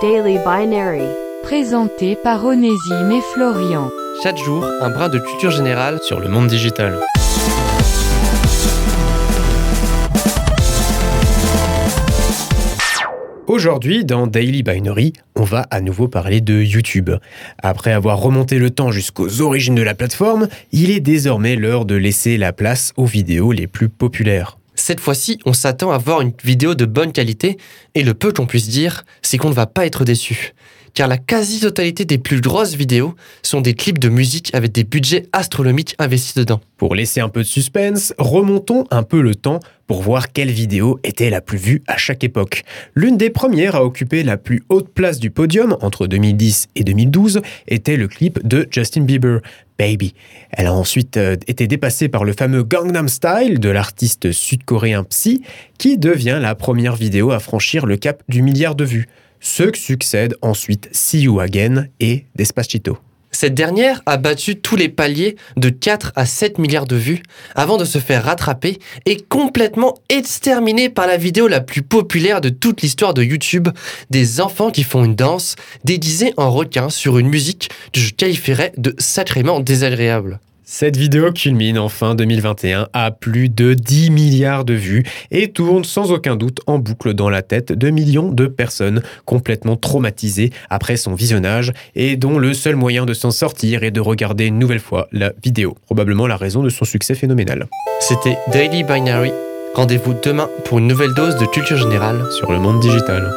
Daily Binary. Présenté par Onésime et Florian. Chaque jour, un brin de culture générale sur le monde digital. Aujourd'hui, dans Daily Binary, on va à nouveau parler de YouTube. Après avoir remonté le temps jusqu'aux origines de la plateforme, il est désormais l'heure de laisser la place aux vidéos les plus populaires. Cette fois-ci, on s'attend à voir une vidéo de bonne qualité, et le peu qu'on puisse dire, c'est qu'on ne va pas être déçu car la quasi-totalité des plus grosses vidéos sont des clips de musique avec des budgets astronomiques investis dedans. Pour laisser un peu de suspense, remontons un peu le temps pour voir quelle vidéo était la plus vue à chaque époque. L'une des premières à occuper la plus haute place du podium entre 2010 et 2012 était le clip de Justin Bieber, Baby. Elle a ensuite euh, été dépassée par le fameux Gangnam Style de l'artiste sud-coréen Psy, qui devient la première vidéo à franchir le cap du milliard de vues. Que succèdent ensuite See You Again et Despacito. Cette dernière a battu tous les paliers de 4 à 7 milliards de vues avant de se faire rattraper et complètement exterminée par la vidéo la plus populaire de toute l'histoire de YouTube, des enfants qui font une danse déguisée en requin sur une musique que je qualifierais de sacrément désagréable. Cette vidéo culmine en fin 2021 à plus de 10 milliards de vues et tourne sans aucun doute en boucle dans la tête de millions de personnes complètement traumatisées après son visionnage et dont le seul moyen de s'en sortir est de regarder une nouvelle fois la vidéo. Probablement la raison de son succès phénoménal. C'était Daily Binary. Rendez-vous demain pour une nouvelle dose de culture générale sur le monde digital.